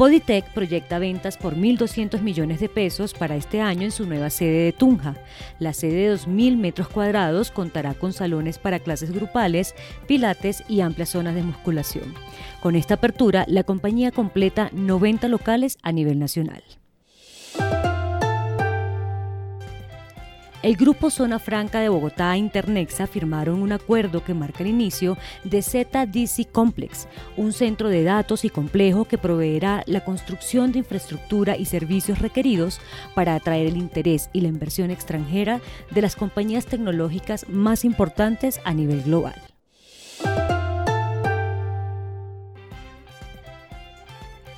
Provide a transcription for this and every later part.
Bodytech proyecta ventas por 1.200 millones de pesos para este año en su nueva sede de Tunja. La sede de 2.000 metros cuadrados contará con salones para clases grupales, pilates y amplias zonas de musculación. Con esta apertura, la compañía completa 90 locales a nivel nacional. El Grupo Zona Franca de Bogotá e Internexa firmaron un acuerdo que marca el inicio de ZDC Complex, un centro de datos y complejo que proveerá la construcción de infraestructura y servicios requeridos para atraer el interés y la inversión extranjera de las compañías tecnológicas más importantes a nivel global.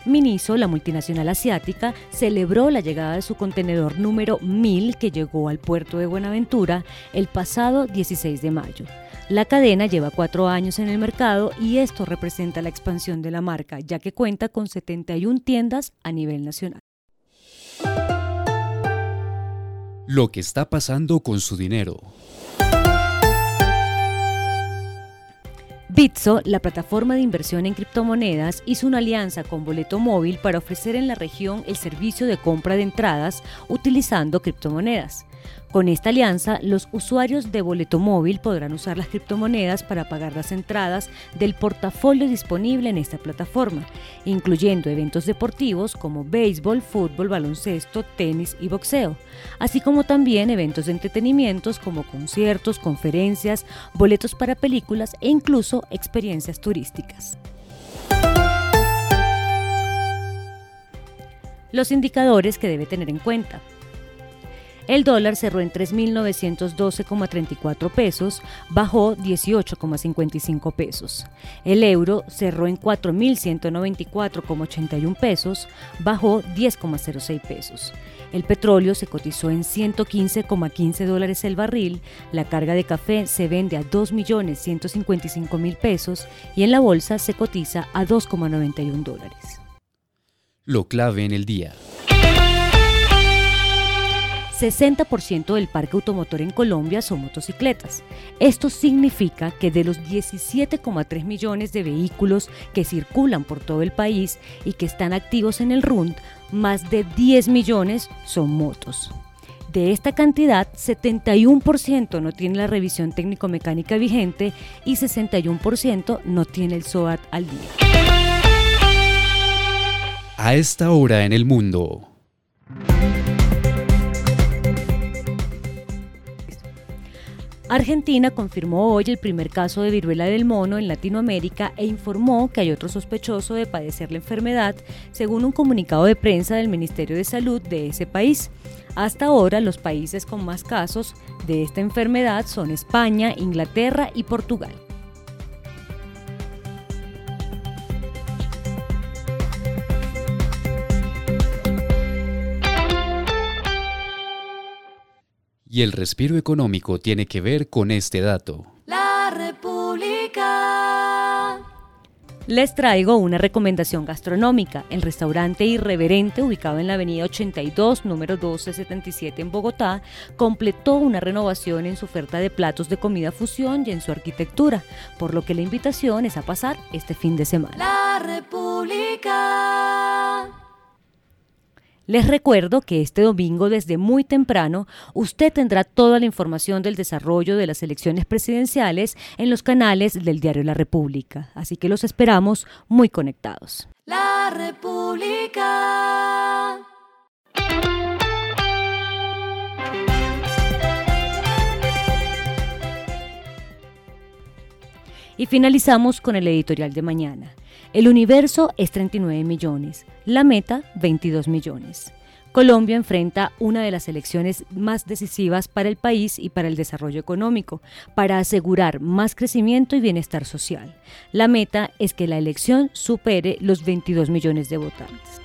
Miniso, la multinacional asiática, celebró la llegada de su contenedor número 1000 que llegó al puerto de Buenaventura el pasado 16 de mayo. La cadena lleva cuatro años en el mercado y esto representa la expansión de la marca, ya que cuenta con 71 tiendas a nivel nacional. Lo que está pasando con su dinero. Bitso, la plataforma de inversión en criptomonedas, hizo una alianza con Boleto Móvil para ofrecer en la región el servicio de compra de entradas utilizando criptomonedas. Con esta alianza, los usuarios de boleto móvil podrán usar las criptomonedas para pagar las entradas del portafolio disponible en esta plataforma, incluyendo eventos deportivos como béisbol, fútbol, baloncesto, tenis y boxeo, así como también eventos de entretenimientos como conciertos, conferencias, boletos para películas e incluso experiencias turísticas. Los indicadores que debe tener en cuenta. El dólar cerró en 3.912,34 pesos, bajó 18,55 pesos. El euro cerró en 4.194,81 pesos, bajó 10,06 pesos. El petróleo se cotizó en 115,15 dólares el barril, la carga de café se vende a 2.155.000 pesos y en la bolsa se cotiza a 2,91 dólares. Lo clave en el día. 60% del parque automotor en Colombia son motocicletas. Esto significa que de los 17,3 millones de vehículos que circulan por todo el país y que están activos en el RUND, más de 10 millones son motos. De esta cantidad, 71% no tiene la revisión técnico-mecánica vigente y 61% no tiene el SOAT al día. A esta hora en el mundo. Argentina confirmó hoy el primer caso de viruela del mono en Latinoamérica e informó que hay otro sospechoso de padecer la enfermedad, según un comunicado de prensa del Ministerio de Salud de ese país. Hasta ahora, los países con más casos de esta enfermedad son España, Inglaterra y Portugal. Y el respiro económico tiene que ver con este dato. La República. Les traigo una recomendación gastronómica. El restaurante Irreverente, ubicado en la avenida 82, número 1277 en Bogotá, completó una renovación en su oferta de platos de comida fusión y en su arquitectura, por lo que la invitación es a pasar este fin de semana. La República. Les recuerdo que este domingo desde muy temprano usted tendrá toda la información del desarrollo de las elecciones presidenciales en los canales del diario La República, así que los esperamos muy conectados. La República. Y finalizamos con el editorial de mañana. El universo es 39 millones, la meta 22 millones. Colombia enfrenta una de las elecciones más decisivas para el país y para el desarrollo económico, para asegurar más crecimiento y bienestar social. La meta es que la elección supere los 22 millones de votantes.